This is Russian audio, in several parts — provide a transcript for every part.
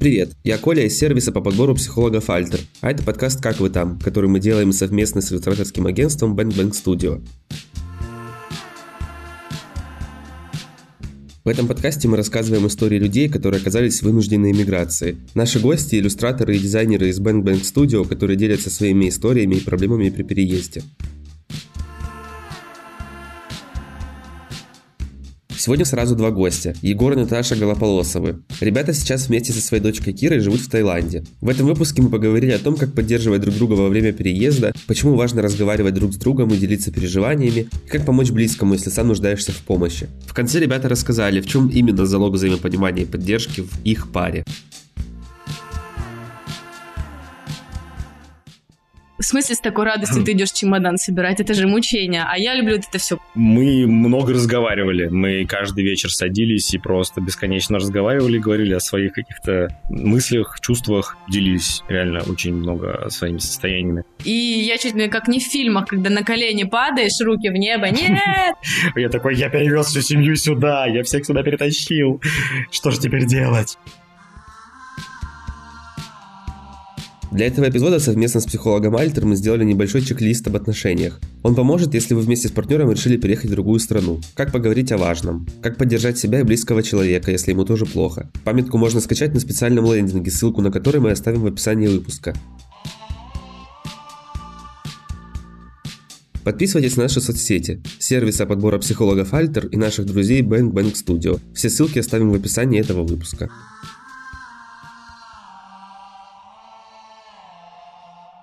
Привет, я Коля из сервиса по подбору психологов Альтер, а это подкаст «Как вы там», который мы делаем совместно с иллюстраторским агентством Bang Bang Studio. В этом подкасте мы рассказываем истории людей, которые оказались в вынужденной эмиграции. Наши гости – иллюстраторы и дизайнеры из Bang Bang Studio, которые делятся своими историями и проблемами при переезде. Сегодня сразу два гостя – Егор и Наташа Голополосовы. Ребята сейчас вместе со своей дочкой Кирой живут в Таиланде. В этом выпуске мы поговорили о том, как поддерживать друг друга во время переезда, почему важно разговаривать друг с другом и делиться переживаниями, и как помочь близкому, если сам нуждаешься в помощи. В конце ребята рассказали, в чем именно залог взаимопонимания и поддержки в их паре. В смысле с такой радостью ты идешь чемодан собирать? Это же мучение. А я люблю это все. Мы много разговаривали. Мы каждый вечер садились и просто бесконечно разговаривали, говорили о своих каких-то мыслях, чувствах, делились реально очень много своими состояниями. И я чуть ли как не в фильмах, когда на колени падаешь, руки в небо. Нет! Я такой, я перевез всю семью сюда, я всех сюда перетащил. Что же теперь делать? Для этого эпизода совместно с психологом Альтер мы сделали небольшой чек-лист об отношениях. Он поможет, если вы вместе с партнером решили переехать в другую страну. Как поговорить о важном. Как поддержать себя и близкого человека, если ему тоже плохо. Памятку можно скачать на специальном лендинге, ссылку на который мы оставим в описании выпуска. Подписывайтесь на наши соцсети, сервиса подбора психологов Alter и наших друзей Bang Bang Studio. Все ссылки оставим в описании этого выпуска.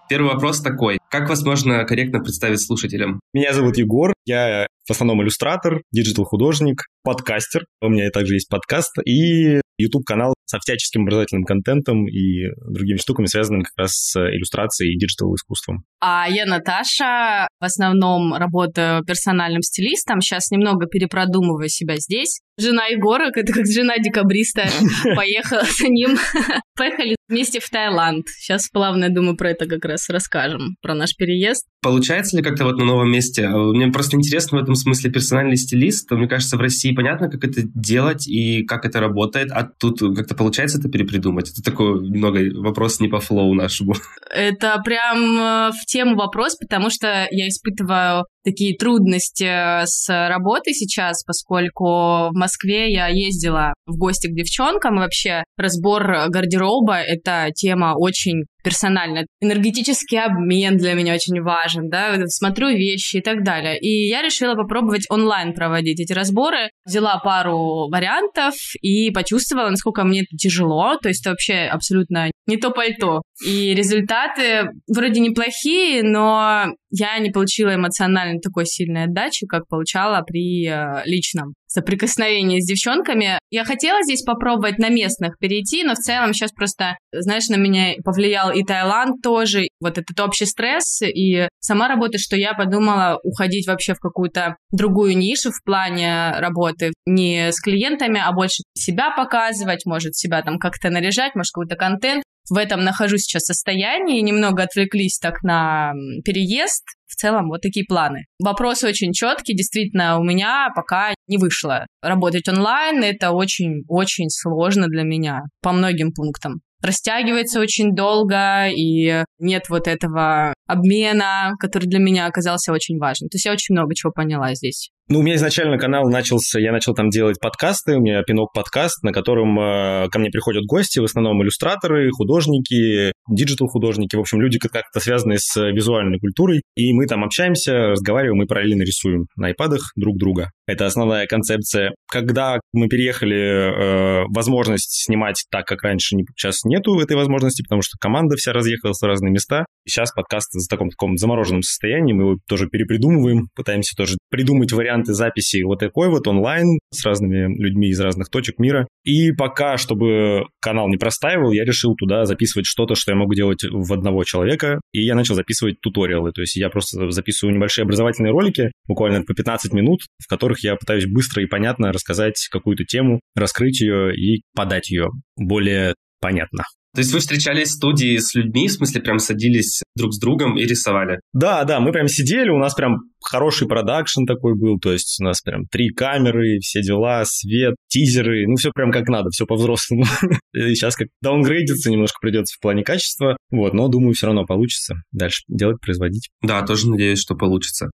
Первый вопрос такой. Как вас можно корректно представить слушателям? Меня зовут Егор, я в основном иллюстратор, digital-художник, подкастер. У меня также есть подкаст и YouTube-канал со всяческим образовательным контентом и другими штуками, связанными как раз с иллюстрацией и digital-искусством. А я Наташа, в основном работаю персональным стилистом, сейчас немного перепродумываю себя здесь. Жена Егора, это как жена декабриста, поехала за ним. Поехали вместе в Таиланд. Сейчас плавно, я думаю, про это как раз расскажем, про наш переезд. Получается ли как-то вот на новом месте? Мне просто интересно в этом смысле персональный стилист. Мне кажется, в России понятно, как это делать и как это работает, а тут как-то получается это перепридумать? Это такой немного вопрос не по флоу нашему. Это прям э, в тему вопрос, потому что я испытываю такие трудности э, с работой сейчас, поскольку в Москве я ездила в гости к девчонкам, и вообще разбор гардероба — это тема очень персонально. Энергетический обмен для меня очень важен, да, смотрю вещи и так далее. И я решила попробовать онлайн проводить эти разборы. Взяла пару вариантов и почувствовала, насколько мне это тяжело, то есть это вообще абсолютно не то пальто. И результаты вроде неплохие, но я не получила эмоционально такой сильной отдачи, как получала при э, личном соприкосновении с девчонками. Я хотела здесь попробовать на местных перейти, но в целом сейчас просто, знаешь, на меня повлиял и Таиланд тоже, вот этот общий стресс, и сама работа, что я подумала уходить вообще в какую-то другую нишу в плане работы, не с клиентами, а больше себя показывать, может себя там как-то наряжать, может какой-то контент в этом нахожусь сейчас состоянии, немного отвлеклись так на переезд. В целом вот такие планы. Вопрос очень четкий, действительно, у меня пока не вышло. Работать онлайн — это очень-очень сложно для меня по многим пунктам растягивается очень долго, и нет вот этого обмена, который для меня оказался очень важен. То есть я очень много чего поняла здесь. Ну, у меня изначально канал начался, я начал там делать подкасты, у меня пинок подкаст, на котором э, ко мне приходят гости, в основном иллюстраторы, художники, digital-художники, в общем, люди как-то связанные с визуальной культурой, и мы там общаемся, разговариваем и параллельно рисуем на айпадах друг друга. Это основная концепция. Когда мы переехали, э, возможность снимать так, как раньше, сейчас нету этой возможности, потому что команда вся разъехалась в разные места. Сейчас подкаст в таком таком замороженном состоянии, мы его тоже перепридумываем, пытаемся тоже придумать варианты записи вот такой вот онлайн с разными людьми из разных точек мира. И пока, чтобы канал не простаивал, я решил туда записывать что-то, что я могу делать в одного человека, и я начал записывать туториалы, то есть я просто записываю небольшие образовательные ролики, буквально по 15 минут, в которых я пытаюсь быстро и понятно рассказать какую-то тему, раскрыть ее и подать ее более понятно. То есть вы встречались в студии с людьми, в смысле прям садились друг с другом и рисовали? Да, да, мы прям сидели, у нас прям хороший продакшн такой был, то есть у нас прям три камеры, все дела, свет, тизеры, ну все прям как надо, все по-взрослому. Сейчас как даунгрейдиться немножко придется в плане качества, вот, но думаю, все равно получится дальше делать, производить. Да, тоже надеюсь, что получится.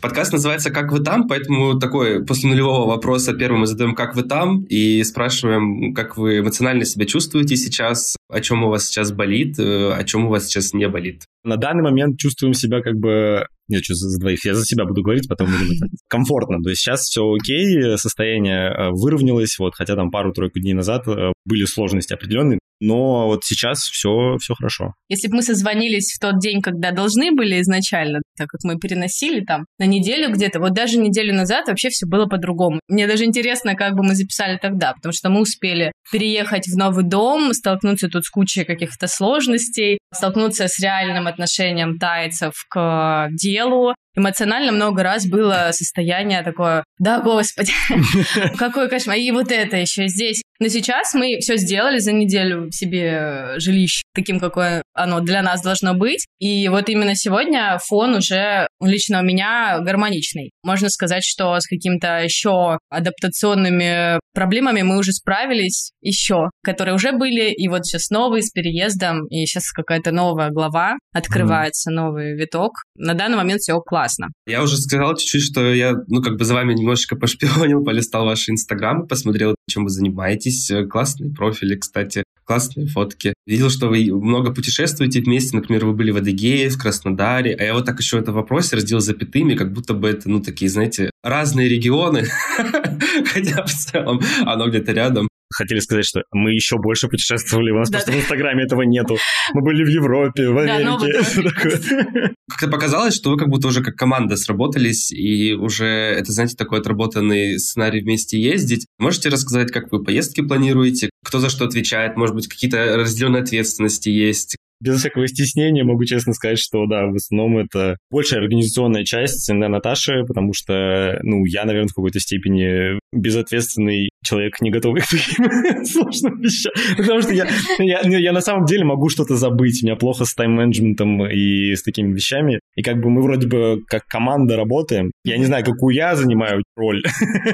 Подкаст называется «Как вы там?», поэтому такой после нулевого вопроса первым мы задаем «Как вы там?» и спрашиваем, как вы эмоционально себя чувствуете сейчас, о чем у вас сейчас болит, э, о чем у вас сейчас не болит. На данный момент чувствуем себя как бы я что за двоих, я за себя буду говорить, потом будем комфортно. То есть сейчас все окей, состояние э, выровнялось, вот, хотя там пару-тройку дней назад э, были сложности определенные, но вот сейчас все, все хорошо. Если бы мы созвонились в тот день, когда должны были изначально, так как мы переносили там на неделю где-то, вот даже неделю назад вообще все было по-другому. Мне даже интересно, как бы мы записали тогда, потому что мы успели переехать в новый дом, столкнуться тут с кучей каких-то сложностей, столкнуться с реальным отношением тайцев к pelo эмоционально много раз было состояние такое, да, господи, какой кошмар, и вот это еще здесь. Но сейчас мы все сделали за неделю себе жилище таким, какое оно для нас должно быть. И вот именно сегодня фон уже лично у меня гармоничный. Можно сказать, что с каким-то еще адаптационными проблемами мы уже справились еще, которые уже были, и вот сейчас новые с переездом, и сейчас какая-то новая глава, открывается mm. новый виток. На данный момент все классно. Я уже сказал чуть-чуть, что я, ну, как бы за вами немножечко пошпионил, полистал ваши инстаграмы, посмотрел, чем вы занимаетесь. Классные профили, кстати, классные фотки. Видел, что вы много путешествуете вместе, например, вы были в Адыгее, в Краснодаре, а я вот так еще это в вопросе разделил запятыми, как будто бы это, ну, такие, знаете, разные регионы, хотя в целом оно где-то рядом хотели сказать, что мы еще больше путешествовали, у нас да, просто да. в Инстаграме этого нету. Мы были в Европе, в Америке. Как-то показалось, что вы как будто уже как команда сработались, и уже это, знаете, такой отработанный сценарий вместе ездить. Можете рассказать, как вы поездки планируете, кто за что отвечает, может быть, какие-то разделенные ответственности есть, без всякого стеснения могу честно сказать, что да, в основном это большая организационная часть на Наташи, потому что, ну, я, наверное, в какой-то степени безответственный человек, не готовый к таким сложным вещам. Потому что я, я, ну, я на самом деле могу что-то забыть. У меня плохо с тайм-менеджментом и с такими вещами. И как бы мы вроде бы как команда работаем. Я не знаю, какую я занимаю роль.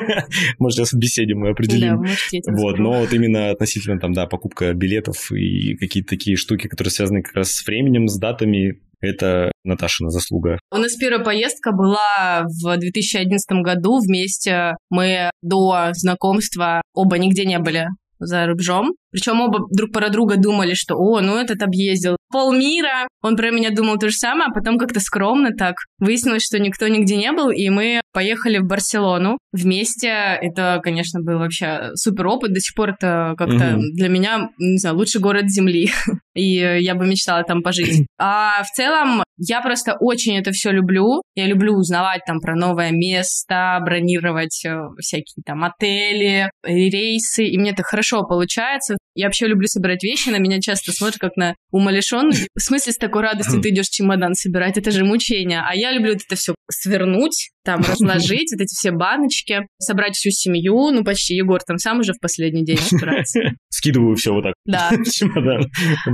Может, сейчас в беседе мы определим. Да, вот, но вот именно относительно там, да, покупка билетов и какие-то такие штуки, которые связаны как раз с временем, с датами, это Наташина заслуга. У нас первая поездка была в 2011 году вместе. Мы до знакомства оба нигде не были за рубежом. Причем оба друг про друга думали, что «О, ну этот объездил полмира». Он про меня думал то же самое, а потом как-то скромно так. Выяснилось, что никто нигде не был, и мы поехали в Барселону вместе. Это, конечно, был вообще супер опыт. До сих пор это как-то угу. для меня, не знаю, лучший город Земли. и я бы мечтала там пожить. А в целом я просто очень это все люблю. Я люблю узнавать там про новое место, бронировать э, всякие там отели, рейсы, и мне это хорошо получается. Я вообще люблю собирать вещи, на меня часто смотрят как на умалишенную. В смысле, с такой радостью ты идешь чемодан собирать, это же мучение. А я люблю это все свернуть, там разложить, вот эти все баночки, собрать всю семью, ну почти Егор там сам уже в последний день собирается. Скидываю все вот так. Да. Чемодан.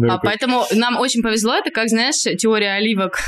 А поэтому нам очень повезло, это как, знаешь, теория оливок,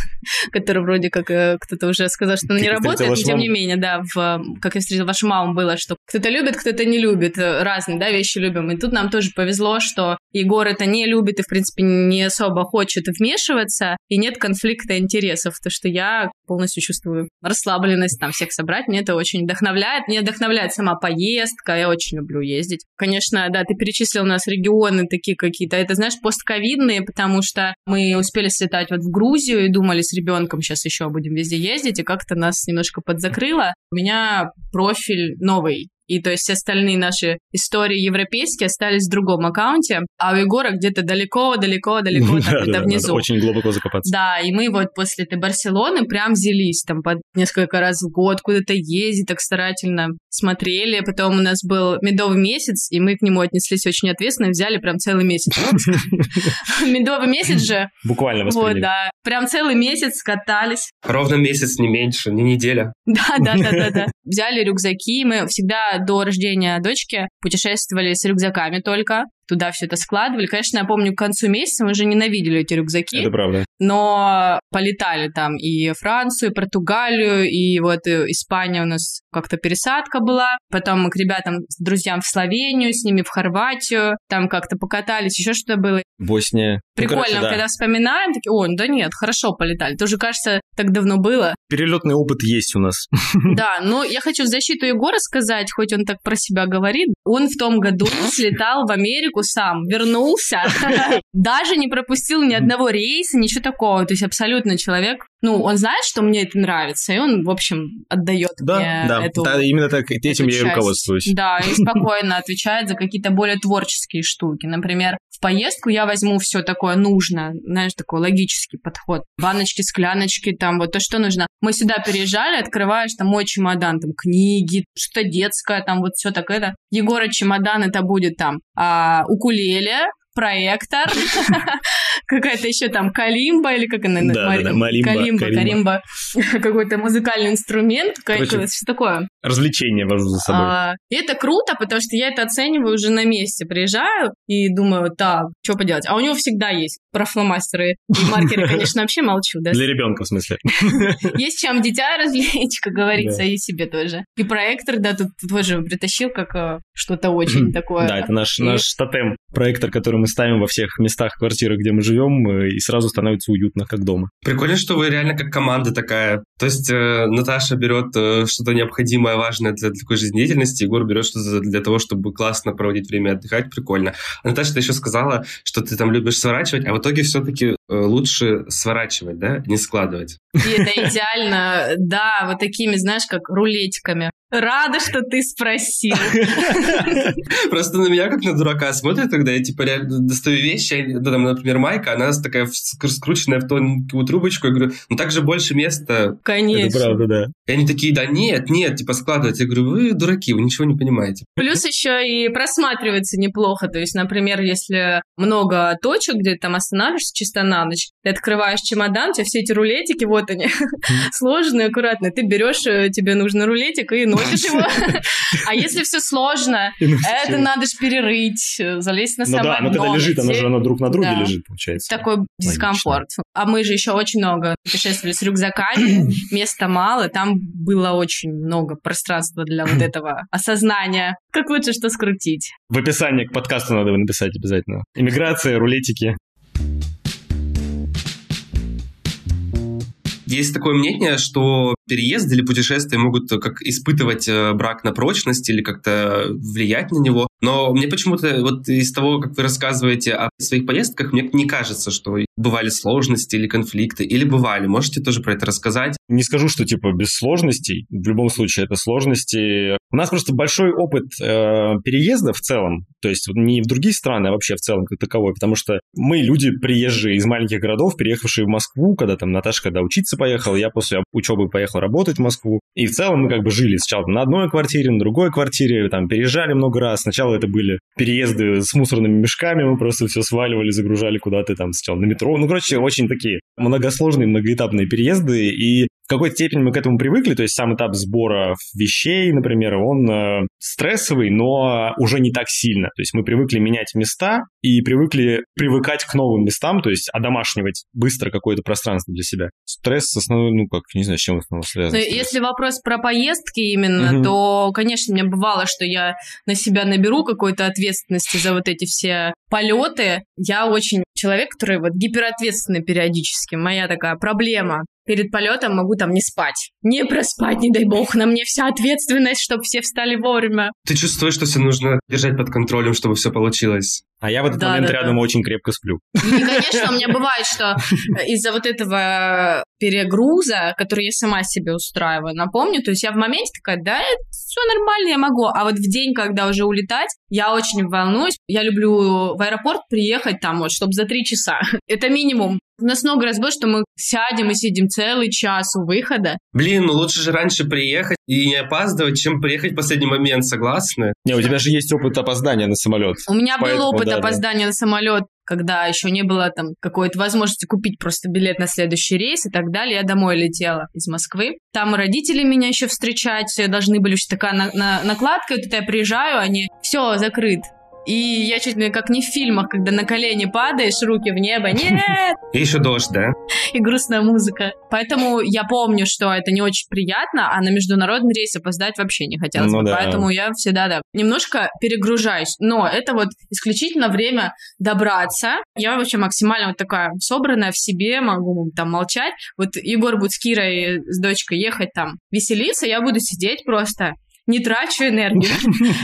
которая вроде как э, кто-то уже сказал, что она не работает, но тем не менее, да, в, как я встретила вашу маму, было, что кто-то любит, кто-то не любит, э, разные, да, вещи любим. И тут нам тоже повезло, что Егор это не любит и, в принципе, не особо хочет вмешиваться, и нет конфликта интересов, то что я полностью чувствую расслабленность там всех собрать, мне это очень вдохновляет. Мне вдохновляет сама поездка, я очень люблю ездить. Конечно, да, ты перечислил у нас регионы такие какие-то, это, знаешь, постковидные, потому что мы успели слетать вот в Грузию и думали с ребенком сейчас еще будем везде ездить, и как-то нас немножко подзакрыло. У меня профиль новый, и то есть все остальные наши истории европейские остались в другом аккаунте, а у Егора где-то далеко-далеко-далеко там да, внизу. очень глубоко закопаться. Да, и мы вот после этой Барселоны прям взялись там по несколько раз в год куда-то ездить так старательно смотрели. Потом у нас был медовый месяц, и мы к нему отнеслись очень ответственно, взяли прям целый месяц. Медовый месяц же. Буквально Вот, да. Прям целый месяц катались. Ровно месяц, не меньше, не неделя. Да, да, да, да, да. Взяли рюкзаки, мы всегда до рождения дочки путешествовали с рюкзаками только туда все это складывали. Конечно, я помню, к концу месяца мы уже ненавидели эти рюкзаки. Это правда. Но полетали там и Францию, и Португалию, и вот э, Испания у нас как-то пересадка была. Потом мы к ребятам, с друзьям в Словению, с ними в Хорватию, там как-то покатались, еще что-то было. Босния. Прикольно, ну, короче, да. когда вспоминаем, такие, о, да нет, хорошо полетали. Тоже, кажется, так давно было. Перелетный опыт есть у нас. Да, но я хочу в защиту Егора сказать, хоть он так про себя говорит, он в том году слетал в Америку сам, вернулся, даже не пропустил ни одного рейса, ничего такого. То есть абсолютно человек, ну, он знает, что мне это нравится, и он, в общем, отдает Да, мне да, эту да, именно так, этим я и руководствуюсь. Да, и спокойно отвечает за какие-то более творческие штуки. Например, поездку я возьму все такое нужно, знаешь, такой логический подход. Баночки, скляночки, там вот то, что нужно. Мы сюда переезжали, открываешь там мой чемодан, там книги, что-то детское, там вот все так это. Егора чемодан это будет там а, укулеле, проектор, какая-то еще там калимба или как она? Да, Мари- да, да, малимба, Калимба, калимба. Какой-то музыкальный инструмент, Короче, что такое. Развлечения вожу за собой. А, и это круто, потому что я это оцениваю уже на месте. Приезжаю и думаю, так, что поделать. А у него всегда есть про фломастеры и маркеры, конечно, вообще молчу. Да? Для ребенка, в смысле. Есть чем дитя развлечь, как говорится, Да. и себе тоже. И проектор, да, тут тоже притащил как э, что-то очень такое. Да, это наш, наш тотем. Проектор, который мы ставим во всех местах квартиры, где мы живем, э, и сразу становится уютно, как дома. Прикольно, что вы реально как команда такая. То есть э, Наташа берет э, что-то необходимое, важное для такой жизнедеятельности, Егор берет что-то для того, чтобы классно проводить время отдыхать. Прикольно. А Наташа, ты еще сказала, что ты там любишь сворачивать, а в итоге все-таки лучше сворачивать, да, не складывать. И это идеально, да, вот такими, знаешь, как рулетиками. Рада, что ты спросил. Просто на меня как на дурака смотрят, когда я типа реально достаю вещи, ну, там, например, майка, она такая скрученная в тонкую трубочку, я говорю, ну так же больше места. Это Конечно. правда, да. И они такие, да нет, нет, типа складывать. Я говорю, вы дураки, вы ничего не понимаете. Плюс еще и просматривается неплохо. То есть, например, если много точек, где ты там останавливаешься чисто на ночь, ты открываешь чемодан, у тебя все эти рулетики, вот они, сложные, аккуратные. Ты берешь, э, тебе нужен рулетик и носишь его. А если все сложно, это надо же перерыть, э, залезть на Ну да, самое но когда лежит, оно же оно друг на друге лежит, получается. такой дискомфорт. А мы же еще очень много путешествовали с рюкзаками, места мало, там было очень много пространства для вот этого осознания. Как лучше что скрутить? В описании к подкасту надо написать обязательно. Иммиграция, рулетики. Есть такое мнение, что переезд или путешествия могут как испытывать э, брак на прочность или как-то влиять на него. Но мне почему-то вот из того, как вы рассказываете о своих поездках, мне не кажется, что бывали сложности или конфликты. Или бывали. Можете тоже про это рассказать? Не скажу, что типа без сложностей. В любом случае это сложности. У нас просто большой опыт э, переезда в целом. То есть не в другие страны, а вообще в целом как таковой. Потому что мы люди приезжие из маленьких городов, переехавшие в Москву, когда там Наташа когда учиться поехала, я после учебы поехал работать в Москву. И в целом мы как бы жили сначала на одной квартире, на другой квартире, там переезжали много раз. Сначала это были переезды с мусорными мешками, мы просто все сваливали, загружали куда-то там сначала на метро. Ну, короче, очень такие многосложные, многоэтапные переезды. И в какой-то степени мы к этому привыкли, то есть сам этап сбора вещей, например, он э, стрессовый, но уже не так сильно. То есть мы привыкли менять места и привыкли привыкать к новым местам, то есть одомашнивать быстро какое-то пространство для себя. Стресс основной, ну как, не знаю, с чем основной связан. Ну, если вопрос про поездки именно, Мгм. то, конечно, мне бывало, что я на себя наберу какой-то ответственности за вот эти все полеты. Я очень человек, который вот гиперответственный периодически. Моя такая проблема. Перед полетом могу там не спать. Не проспать, не дай бог. На мне вся ответственность, чтобы все встали вовремя. Ты чувствуешь, что все нужно держать под контролем, чтобы все получилось? А я в этот Да, момент да, рядом да. очень крепко сплю. И, конечно, у меня бывает, что из-за вот этого перегруза, который я сама себе устраиваю, напомню, то есть я в моменте такая, да, все нормально, я могу. А вот в день, когда уже улетать, я очень волнуюсь. Я люблю в аэропорт приехать там вот, чтобы за три часа. Это минимум. У нас много раз было, что мы сядем и сидим целый час у выхода. Блин, ну лучше же раньше приехать и не опаздывать, чем приехать в последний момент, согласны? Не, у тебя же есть опыт опоздания на самолет. У меня был Поэтому, опыт да, да. опоздания на самолет когда еще не было там какой-то возможности купить просто билет на следующий рейс и так далее. Я домой летела из Москвы. Там родители меня еще встречать должны были, что такая на, на, накладка, и тут я приезжаю, они, все, закрыт. И я чуть ли как не в фильмах, когда на колени падаешь, руки в небо, нет! И еще дождь, да? И грустная музыка. Поэтому я помню, что это не очень приятно, а на международный рейс опоздать вообще не хотелось ну, бы. Да. Поэтому я всегда, да, немножко перегружаюсь. Но это вот исключительно время добраться. Я вообще максимально вот такая собранная в себе, могу там молчать. Вот Егор будет с Кирой, с дочкой ехать там веселиться, я буду сидеть просто не трачу энергию.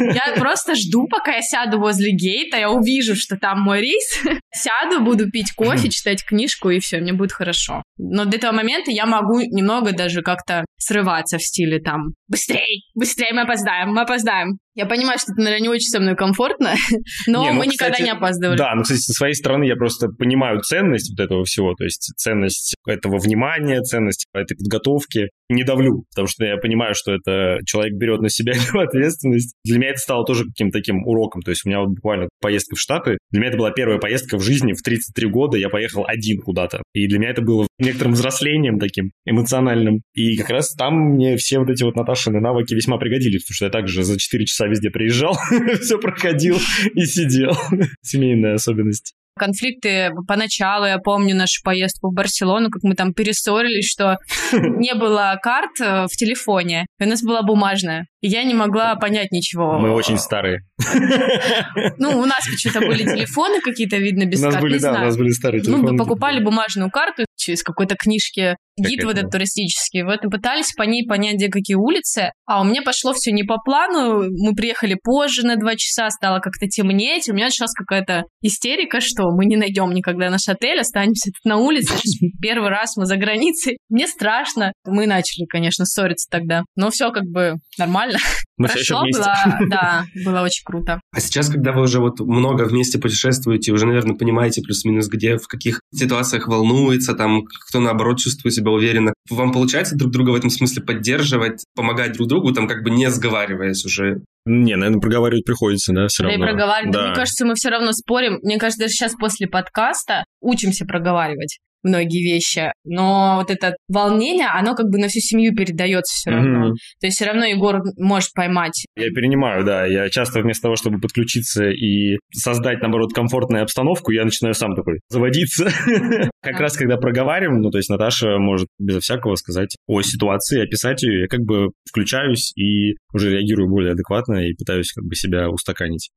Я просто жду, пока я сяду возле гейта, я увижу, что там мой рейс, сяду, буду пить кофе, читать книжку, и все, мне будет хорошо. Но до этого момента я могу немного даже как-то срываться в стиле там «Быстрей! Быстрей, мы опоздаем, мы опоздаем!» Я понимаю, что это, наверное, не очень со мной комфортно, но не, ну, мы кстати, никогда не опаздывали. Да, ну, кстати, со своей стороны я просто понимаю ценность вот этого всего, то есть ценность этого внимания, ценность этой подготовки. Не давлю, потому что я понимаю, что это человек берет на себя ответственность. Для меня это стало тоже каким-то таким уроком. То есть у меня вот буквально поездка в Штаты. Для меня это была первая поездка в жизни в 33 года. Я поехал один куда-то. И для меня это было некоторым взрослением таким эмоциональным. И как раз там мне все вот эти вот Наташины навыки весьма пригодились, потому что я также за 4 часа везде приезжал, все проходил и сидел. Семейная особенность конфликты поначалу, я помню нашу поездку в Барселону, как мы там перессорились, что не было карт э, в телефоне, и у нас была бумажная. И я не могла понять ничего. Мы очень старые. Ну, у нас почему-то были телефоны какие-то, видно, без карт. У нас были, да, у нас были старые телефоны. Ну, мы покупали бумажную карту через какой-то книжки гид вот этот туристический. Вот пытались по ней понять, где какие улицы. А у меня пошло все не по плану. Мы приехали позже на два часа, стало как-то темнеть. У меня началась какая-то истерика, что мы не найдем никогда наш отель, останемся тут на улице. Первый раз мы за границей. Мне страшно. Мы начали, конечно, ссориться тогда. Но все как бы нормально. Мы Хорошо было, да, было очень круто. А сейчас, когда вы уже вот много вместе путешествуете, уже, наверное, понимаете плюс-минус, где, в каких ситуациях волнуется, там, кто, наоборот, чувствует себя уверенно. Вам получается друг друга в этом смысле поддерживать, помогать друг другу, там, как бы не сговариваясь уже? Не, наверное, проговаривать приходится, да, все да равно. И проговаривать. Да. Мне кажется, мы все равно спорим. Мне кажется, даже сейчас после подкаста учимся проговаривать многие вещи, но вот это волнение, оно как бы на всю семью передается все равно. Mm-hmm. То есть все равно Егор может поймать. Я перенимаю, да. Я часто вместо того, чтобы подключиться и создать, наоборот, комфортную обстановку, я начинаю сам такой заводиться. Как раз когда проговариваем, ну, то есть Наташа может безо всякого сказать о ситуации, описать ее, я как бы включаюсь и уже реагирую более адекватно и пытаюсь как бы себя устаканить.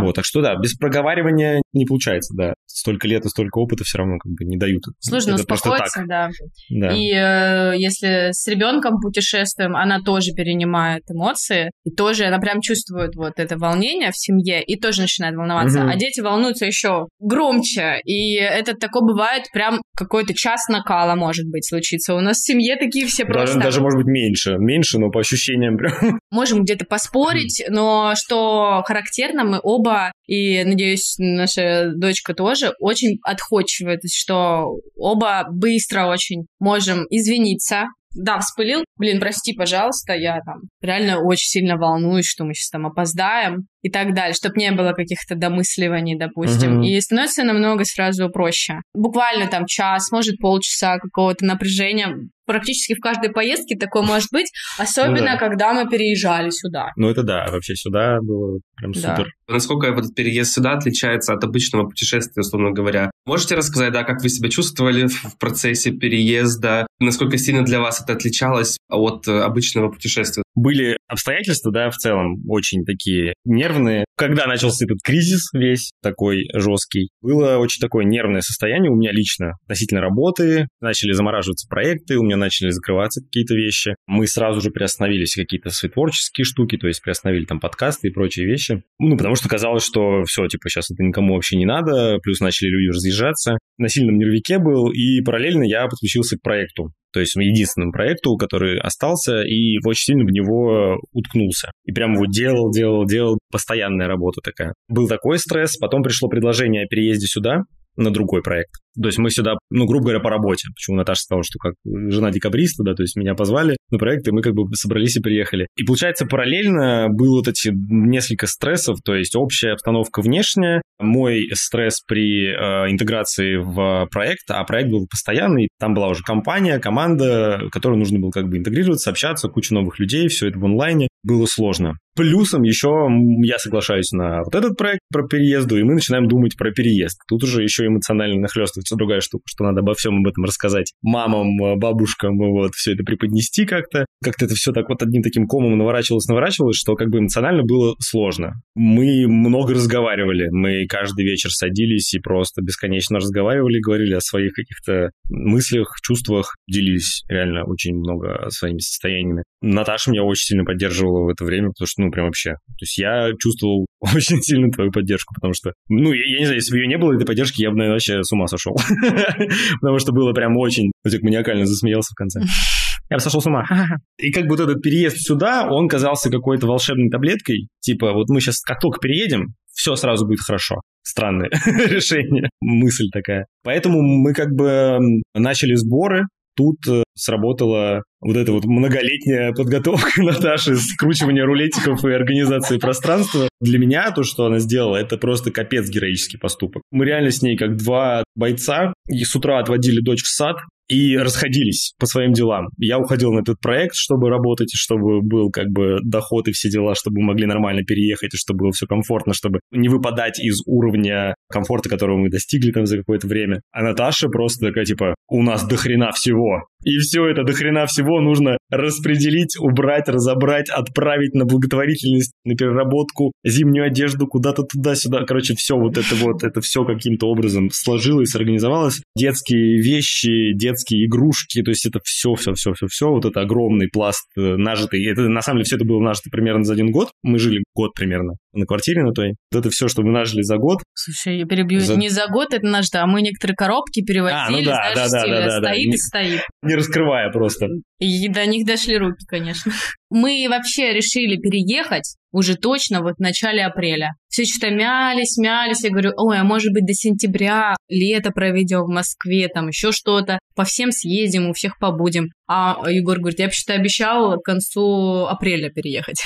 Вот, так что да, без проговаривания не получается, да. Столько лет и столько опыта все равно как бы не дают Сложно это успокоиться, да. да. И э, если с ребенком путешествуем, она тоже перенимает эмоции, и тоже она прям чувствует вот это волнение в семье, и тоже начинает волноваться. Угу. А дети волнуются еще громче, и это такое бывает прям какой-то час накала, может быть, случится. У нас в семье такие все просто... Даже, даже может быть, меньше. Меньше, но по ощущениям прям... Можем где-то поспорить, но что характерно, мы оба, и, надеюсь, наша дочка тоже, очень отходчивые, то есть что оба быстро очень можем извиниться. Да, вспылил. Блин, прости, пожалуйста, я там реально очень сильно волнуюсь, что мы сейчас там опоздаем и так далее, чтобы не было каких-то домысливаний, допустим. Uh-huh. И становится намного сразу проще. Буквально там час, может полчаса какого-то напряжения практически в каждой поездке такое может быть, особенно ну, да. когда мы переезжали сюда. Ну это да, вообще сюда было прям да. супер. Насколько этот переезд сюда отличается от обычного путешествия, условно говоря? Можете рассказать, да, как вы себя чувствовали в процессе переезда? Насколько сильно для вас это отличалось от обычного путешествия? Были обстоятельства, да, в целом очень такие нервные. Когда начался этот кризис весь такой жесткий, было очень такое нервное состояние у меня лично относительно работы. Начали замораживаться проекты, у меня начали закрываться какие-то вещи. Мы сразу же приостановились какие-то свои творческие штуки, то есть приостановили там подкасты и прочие вещи. Ну, потому что казалось, что все, типа, сейчас это никому вообще не надо, плюс начали люди разъезжаться. На сильном нервике был, и параллельно я подключился к проекту то есть единственному проекту, который остался, и очень сильно в него уткнулся. И прям его делал, делал, делал, постоянная работа такая. Был такой стресс, потом пришло предложение о переезде сюда, на другой проект. То есть мы сюда, ну, грубо говоря, по работе. Почему Наташа сказала, что как жена декабриста, да, то есть меня позвали на проект, и мы как бы собрались и приехали. И получается, параллельно было вот эти несколько стрессов, то есть общая обстановка внешняя, мой стресс при э, интеграции в проект, а проект был постоянный, там была уже компания, команда, которой нужно было как бы интегрироваться, общаться, куча новых людей, все это в онлайне, было сложно. Плюсом еще я соглашаюсь на вот этот проект про переезду, и мы начинаем думать про переезд. Тут уже еще эмоционально нахлестывается другая штука, что надо обо всем об этом рассказать мамам, бабушкам, вот, все это преподнести как-то. Как-то это все так вот одним таким комом наворачивалось, наворачивалось, что как бы эмоционально было сложно. Мы много разговаривали, мы каждый вечер садились и просто бесконечно разговаривали, говорили о своих каких-то мыслях, чувствах, делились реально очень много своими состояниями. Наташа меня очень сильно поддерживала в это время, потому что ну, прям вообще. То есть я чувствовал очень сильно твою поддержку, потому что, ну, я, я не знаю, если бы ее не было, этой поддержки, я бы, наверное, вообще с ума сошел. Потому что было прям очень... Вот маниакально засмеялся в конце. Я бы сошел с ума. И как бы вот этот переезд сюда, он казался какой-то волшебной таблеткой. Типа, вот мы сейчас, как только переедем, все сразу будет хорошо. Странное решение, мысль такая. Поэтому мы как бы начали сборы, тут э, сработала вот эта вот многолетняя подготовка Наташи, скручивание рулетиков и организации пространства. Для меня то, что она сделала, это просто капец героический поступок. Мы реально с ней как два бойца, и с утра отводили дочь в сад, и расходились по своим делам. Я уходил на этот проект, чтобы работать, чтобы был как бы доход и все дела, чтобы мы могли нормально переехать, и чтобы было все комфортно, чтобы не выпадать из уровня комфорта, которого мы достигли там за какое-то время. А Наташа просто такая, типа, у нас дохрена всего. И все это дохрена всего нужно распределить, убрать, разобрать, отправить на благотворительность, на переработку, зимнюю одежду куда-то туда-сюда. Короче, все вот это вот, это все каким-то образом сложилось, организовалось. Детские вещи, детские игрушки, то есть это все, все, все, все, все, вот это огромный пласт э, нажитый. Это, на самом деле все это было нажито примерно за один год. Мы жили год примерно на квартире на той. Вот это все, что мы нажили за год. Слушай, я перебью. За... Не за год это нажито, а мы некоторые коробки перевозили, а, ну да, знаешь, да, да, да, да, стоит да. и стоит. Не раскрывая просто. И до них дошли руки, конечно. Мы вообще решили переехать уже точно вот в начале апреля. Все что-то мялись, мялись. Я говорю, ой, а может быть до сентября лето проведем в Москве, там еще что-то. По всем съездим, у всех побудем. А Егор говорит, я вообще-то обещал к концу апреля переехать.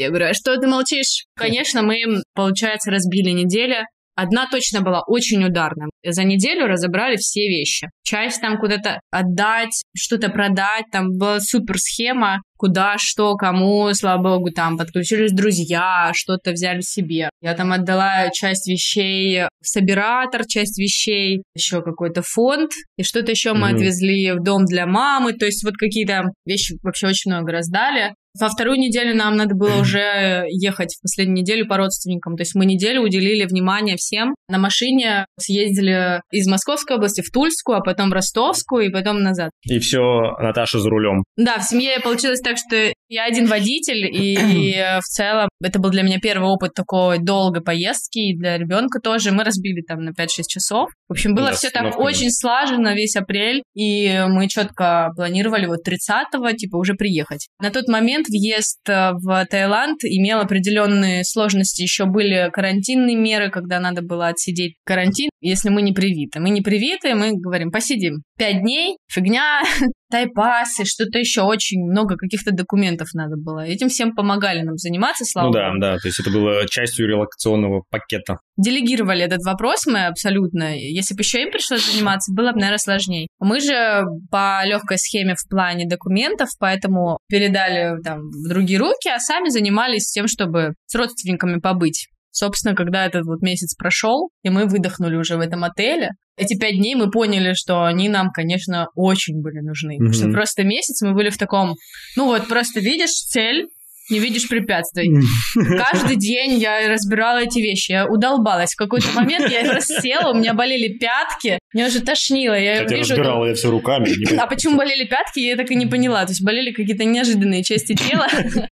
Я говорю, а что ты молчишь? Конечно, мы, получается, разбили неделю. Одна точно была очень ударная. За неделю разобрали все вещи. Часть там куда-то отдать, что-то продать. Там была супер схема, куда, что, кому, слава богу, там подключились друзья, что-то взяли себе. Я там отдала часть вещей в собиратор, часть вещей, еще какой-то фонд, и что-то еще mm-hmm. мы отвезли в дом для мамы. То есть вот какие-то вещи вообще очень много раздали. Во вторую неделю нам надо было уже ехать в последнюю неделю по родственникам. То есть мы неделю уделили внимание всем. На машине съездили из Московской области в Тульскую, а потом в Ростовскую, и потом назад. И все Наташа за рулем. Да, в семье получилось так, что я один водитель, и в целом это был для меня первый опыт такой долгой поездки, и для ребенка тоже. Мы разбили там на 5-6 часов. В общем, было да, все так очень слаженно весь апрель, и мы четко планировали вот 30-го, типа, уже приехать. На тот момент въезд э, в Таиланд имел определенные сложности. Еще были карантинные меры, когда надо было отсидеть карантин, если мы не привиты. Мы не привиты, мы говорим, посидим. Пять дней, фигня, тайпасы, что-то еще, очень много каких-то документов надо было. Этим всем помогали нам заниматься, слава ну, богу. Да, да, то есть это было частью релакционного пакета. Делегировали этот вопрос мы абсолютно. Если бы еще им пришлось заниматься, было бы, наверное, сложнее. Мы же по легкой схеме в плане документов, поэтому передали там в другие руки, а сами занимались тем, чтобы с родственниками побыть. Собственно, когда этот вот месяц прошел, и мы выдохнули уже в этом отеле, эти пять дней мы поняли, что они нам, конечно, очень были нужны. Mm-hmm. Потому что просто месяц мы были в таком, ну вот, просто видишь цель, не видишь препятствий. Каждый день я разбирала эти вещи. Я удолбалась. В какой-то момент я рассела, у меня болели пятки, меня уже тошнило. Я Хотя вижу, разбирала я все руками. А почему болели пятки, я так и не поняла. То есть болели какие-то неожиданные части тела.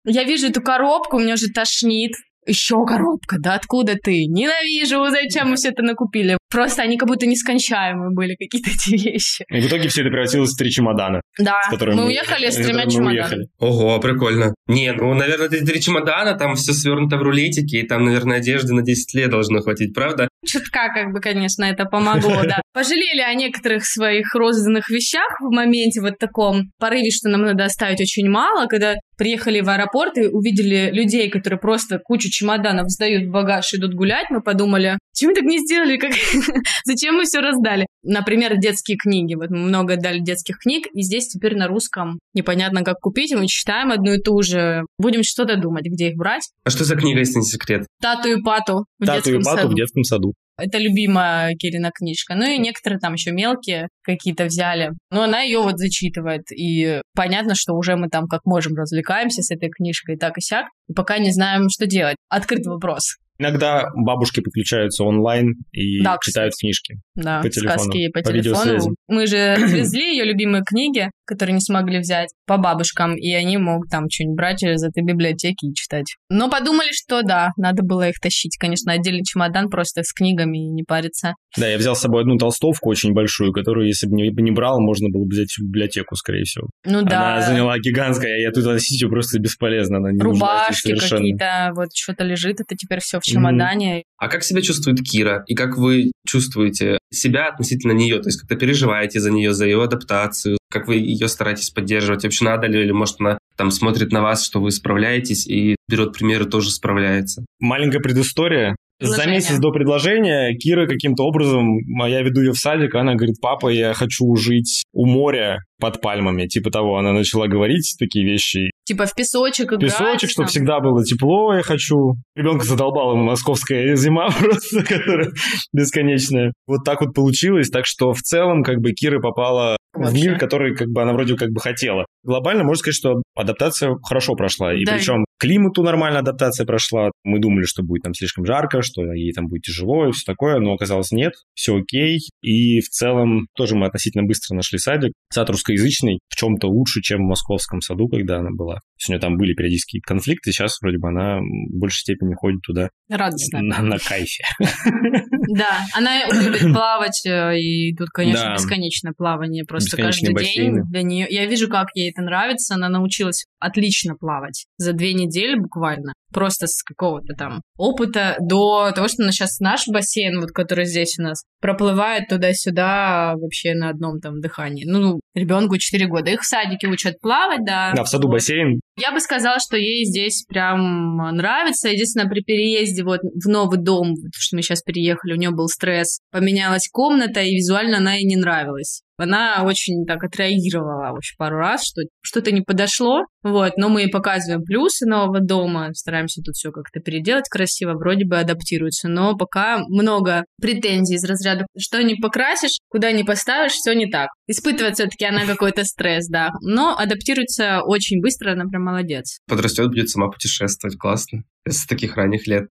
Я вижу эту коробку, меня уже тошнит. Еще коробка, да откуда ты? Ненавижу, зачем мы все это накупили? Просто они как будто нескончаемые были, какие-то эти вещи. И в итоге все это превратилось в три чемодана. Да, с которыми мы уехали с тремя чемоданами. Ого, прикольно. Не, ну, наверное, эти три чемодана, там все свернуто в рулетики, и там, наверное, одежды на 10 лет должно хватить, правда? Чутка, как бы, конечно, это помогло, да. Пожалели о некоторых своих розданных вещах в моменте вот таком порыве, что нам надо оставить очень мало, когда приехали в аэропорт и увидели людей, которые просто кучу чемоданов сдают в багаж и идут гулять, мы подумали, почему мы так не сделали, как... зачем мы все раздали? Например, детские книги. Вот мы много дали детских книг, и здесь теперь на русском непонятно, как купить, мы читаем одну и ту же. Будем что-то думать, где их брать. А что за книга, если не секрет? Тату и Пату в Тату детском и Пату саду. в детском саду. Это любимая Кирина книжка. Ну и некоторые там еще мелкие какие-то взяли. Но она ее вот зачитывает. И понятно, что уже мы там как можем развлекаемся с этой книжкой так и сяк. И пока не знаем, что делать. Открытый вопрос. Иногда бабушки подключаются онлайн и Да, читают книжки. Да, По телефону, сказки по, по телефону. Мы же развезли ее любимые книги, которые не смогли взять по бабушкам, и они могут там что-нибудь брать из этой библиотеки и читать. Но подумали, что да, надо было их тащить. Конечно, отдельный чемодан просто с книгами и не париться. Да, я взял с собой одну толстовку очень большую, которую, если бы не, не брал, можно было бы взять в библиотеку, скорее всего. Ну да. Она заняла гигантская, я тут носить ее просто бесполезно. Она не Рубашки какие-то, вот что-то лежит, это теперь все в чемодане. А как себя чувствует Кира? И как вы чувствуете себя относительно нее? То есть как-то переживаете за нее, за ее адаптацию? Как вы ее стараетесь поддерживать? Вообще надо ли? Или может она там смотрит на вас, что вы справляетесь и берет примеры, тоже справляется? Маленькая предыстория. За Предложение. месяц до предложения Кира каким-то образом, а я веду ее в садик, она говорит, папа, я хочу жить у моря под пальмами. Типа того, она начала говорить такие вещи. Типа в песочек играть. Песочек, чтобы всегда было тепло, я хочу. Ребенка задолбала московская зима просто, которая бесконечная. Вот так вот получилось. Так что в целом, как бы, Кира попала в Вообще. мир, который, как бы, она вроде как бы хотела. Глобально можно сказать, что адаптация хорошо прошла. И Да. причем климату нормально адаптация прошла. Мы думали, что будет там слишком жарко, что ей там будет тяжело и все такое, но оказалось нет, все окей. И в целом тоже мы относительно быстро нашли садик. Сад русскоязычный в чем-то лучше, чем в московском саду, когда она была. То есть у нее там были периодические конфликты, сейчас вроде бы она в большей степени ходит туда Радостно. на, на кайфе. Да, она любит плавать, э, и тут, конечно, Да. бесконечное плавание просто Бесконечные каждый бассейны. день для нее. Я вижу, как ей это нравится. Она научилась отлично плавать за две недели буквально. Просто с какого-то там опыта до того, что она сейчас наш бассейн, вот который здесь у нас, проплывает туда-сюда вообще на одном там дыхании. Ну, ребенку 4 года. Их в садике учат плавать, да. Да, в саду Вот. бассейн. Я бы сказала, что ей здесь прям нравится. Единственное, при переезде вот в новый дом, потому что мы сейчас переехали, у нее был стресс, поменялась комната, и визуально она ей не нравилась. Она очень так отреагировала очень пару раз, что что-то не подошло, вот, но мы ей показываем плюсы нового дома, стараемся тут все как-то переделать красиво, вроде бы адаптируется, но пока много претензий из разряда, что не покрасишь, куда не поставишь, все не так. Испытывает все-таки она какой-то стресс, да, но адаптируется очень быстро, она прям молодец. Подрастет, будет сама путешествовать. Классно. С таких ранних лет.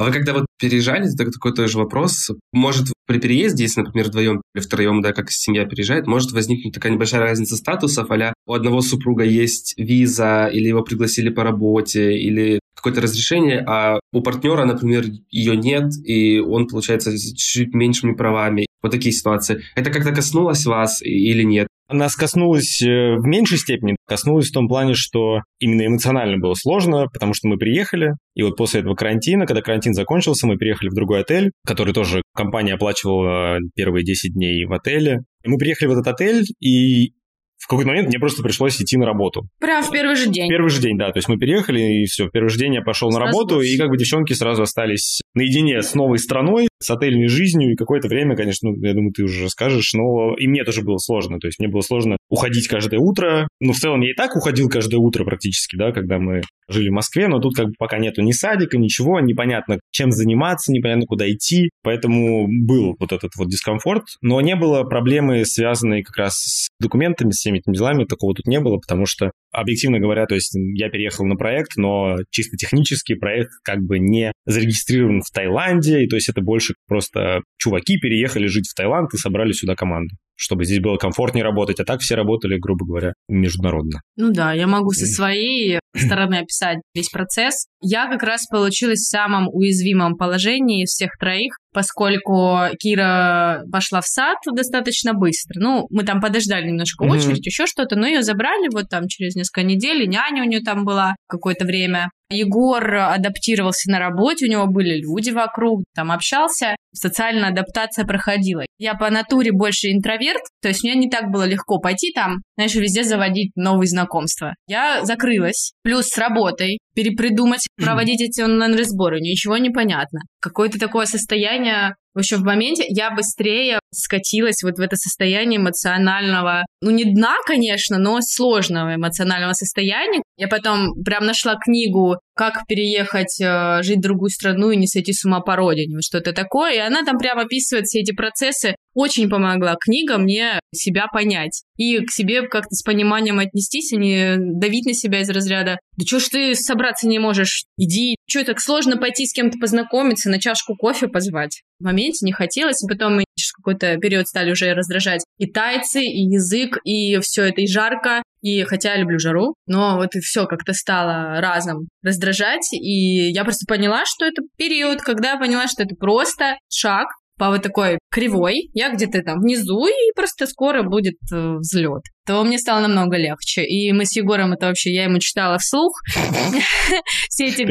А вы когда вот переезжали, это такой тоже вопрос, может при переезде, если, например, вдвоем или втроем, да, как семья переезжает, может возникнуть такая небольшая разница статусов, а у одного супруга есть виза, или его пригласили по работе, или какое-то разрешение, а у партнера, например, ее нет, и он, получается, с чуть меньшими правами. Вот такие ситуации. Это как-то коснулось вас или нет? Нас коснулось э, в меньшей степени, коснулось в том плане, что именно эмоционально было сложно, потому что мы приехали, и вот после этого карантина, когда карантин закончился, мы переехали в другой отель, который тоже компания оплачивала первые 10 дней в отеле. И мы приехали в этот отель, и в какой-то момент мне просто пришлось идти на работу. Прям в первый же день. В первый же день, да. То есть мы переехали, и все, в первый же день я пошел на Сразу работу, вообще. и как бы девчонки сразу остались наедине с новой страной, с отельной жизнью, и какое-то время, конечно, ну, я думаю, ты уже расскажешь, но и мне тоже было сложно. То есть мне было сложно уходить каждое утро. Ну, в целом, я и так уходил каждое утро практически, да, когда мы жили в Москве, но тут как бы пока нету ни садика, ничего, непонятно, чем заниматься, непонятно, куда идти, поэтому был вот этот вот дискомфорт, но не было проблемы, связанной как раз с документами, с всеми этими делами, такого тут не было, потому что Объективно говоря, то есть я переехал на проект, но чисто технический проект как бы не зарегистрирован в Таиланде, и то есть это больше просто чуваки переехали жить в Таиланд и собрали сюда команду чтобы здесь было комфортнее работать, а так все работали, грубо говоря, международно. Ну да, я могу со своей стороны описать весь процесс. Я как раз получилась в самом уязвимом положении из всех троих, поскольку Кира пошла в сад достаточно быстро. Ну, мы там подождали немножко очередь, mm-hmm. еще что-то, но ее забрали вот там через несколько недель, и няня у нее там была какое-то время. Егор адаптировался на работе, у него были люди вокруг, там общался, социальная адаптация проходила. Я по натуре больше интроверт, то есть мне не так было легко пойти там, знаешь, везде заводить новые знакомства. Я закрылась, плюс с работой, перепридумать, проводить эти онлайн-разборы, ничего не понятно. Какое-то такое состояние в общем, в моменте я быстрее скатилась вот в это состояние эмоционального, ну не дна, конечно, но сложного эмоционального состояния. Я потом прям нашла книгу «Как переехать, э, жить в другую страну и не сойти с ума по родине», что-то такое, и она там прям описывает все эти процессы. Очень помогла книга мне себя понять и к себе как-то с пониманием отнестись, а не давить на себя из разряда «Да что ж ты собраться не можешь? Иди, что так сложно пойти с кем-то познакомиться, на чашку кофе позвать?» В моменте не хотелось, и потом мы через какой-то период стали уже раздражать и тайцы, и язык, и все это и жарко, и хотя я люблю жару, но вот и все как-то стало разом раздражать, и я просто поняла, что это период, когда я поняла, что это просто шаг по вот такой кривой, я где-то там внизу, и просто скоро будет э, взлет. То мне стало намного легче. И мы с Егором, это вообще, я ему читала вслух. Все эти...